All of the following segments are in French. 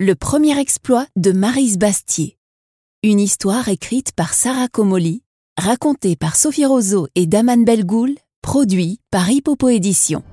Le premier exploit de Marise Bastier. Une histoire écrite par Sarah Comoli, racontée par Sophie Roseau et Daman Belgoul, produit par Hippopo Édition.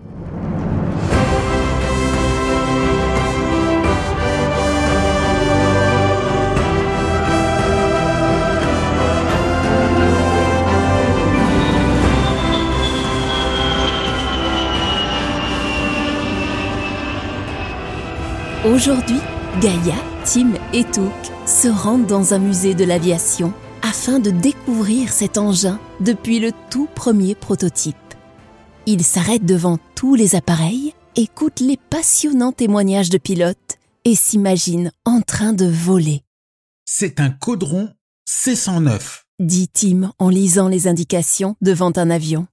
Aujourd'hui, Gaïa, Tim et Touk se rendent dans un musée de l'aviation afin de découvrir cet engin depuis le tout premier prototype. Ils s'arrêtent devant tous les appareils, écoutent les passionnants témoignages de pilotes et s'imaginent en train de voler. C'est un caudron C109. dit Tim en lisant les indications devant un avion.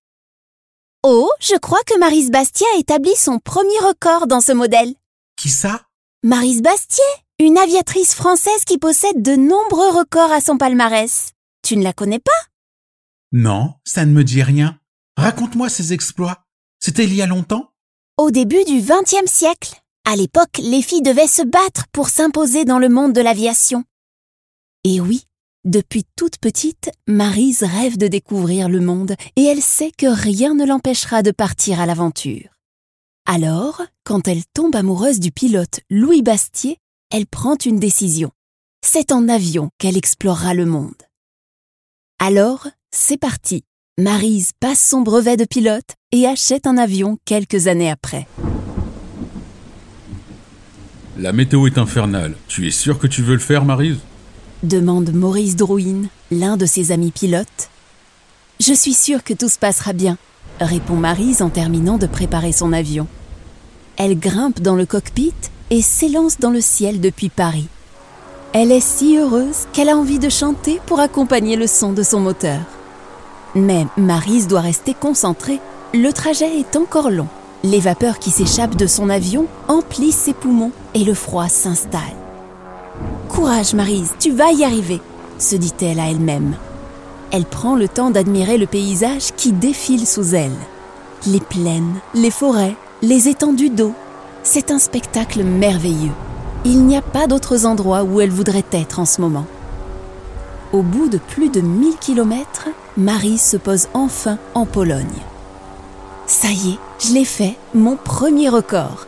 Oh, je crois que Marise Bastier a établi son premier record dans ce modèle. Qui ça? Marise Bastier, une aviatrice française qui possède de nombreux records à son palmarès. Tu ne la connais pas? Non, ça ne me dit rien. Raconte-moi ses exploits. C'était il y a longtemps? Au début du XXe siècle. À l'époque, les filles devaient se battre pour s'imposer dans le monde de l'aviation. Et oui, depuis toute petite, Marise rêve de découvrir le monde et elle sait que rien ne l'empêchera de partir à l'aventure. Alors, quand elle tombe amoureuse du pilote Louis Bastier, elle prend une décision. C'est en avion qu'elle explorera le monde. Alors, c'est parti. Marise passe son brevet de pilote et achète un avion quelques années après. La météo est infernale. Tu es sûr que tu veux le faire, Marise demande Maurice Drouin, l'un de ses amis pilotes. Je suis sûre que tout se passera bien, répond Marise en terminant de préparer son avion. Elle grimpe dans le cockpit et s'élance dans le ciel depuis Paris. Elle est si heureuse qu'elle a envie de chanter pour accompagner le son de son moteur. Mais Marise doit rester concentrée, le trajet est encore long. Les vapeurs qui s'échappent de son avion emplissent ses poumons et le froid s'installe. Courage Marise, tu vas y arriver, se dit-elle à elle-même. Elle prend le temps d'admirer le paysage qui défile sous elle. Les plaines, les forêts, les étendues d'eau. C'est un spectacle merveilleux. Il n'y a pas d'autres endroits où elle voudrait être en ce moment. Au bout de plus de 1000 kilomètres, Marie se pose enfin en Pologne. Ça y est, je l'ai fait, mon premier record.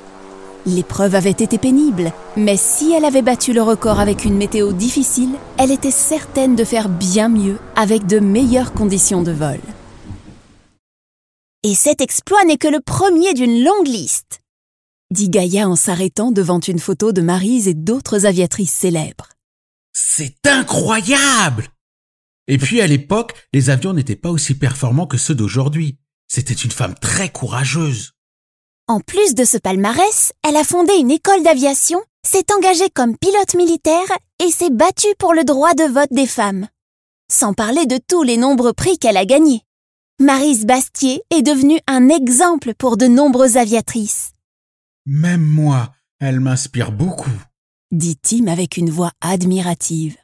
L'épreuve avait été pénible, mais si elle avait battu le record avec une météo difficile, elle était certaine de faire bien mieux avec de meilleures conditions de vol. Et cet exploit n'est que le premier d'une longue liste, dit Gaïa en s'arrêtant devant une photo de Marise et d'autres aviatrices célèbres. C'est incroyable Et puis à l'époque, les avions n'étaient pas aussi performants que ceux d'aujourd'hui. C'était une femme très courageuse. En plus de ce palmarès, elle a fondé une école d'aviation, s'est engagée comme pilote militaire et s'est battue pour le droit de vote des femmes. Sans parler de tous les nombreux prix qu'elle a gagnés. Marise Bastier est devenue un exemple pour de nombreuses aviatrices, Même moi, elle m'inspire beaucoup. dit Tim avec une voix admirative.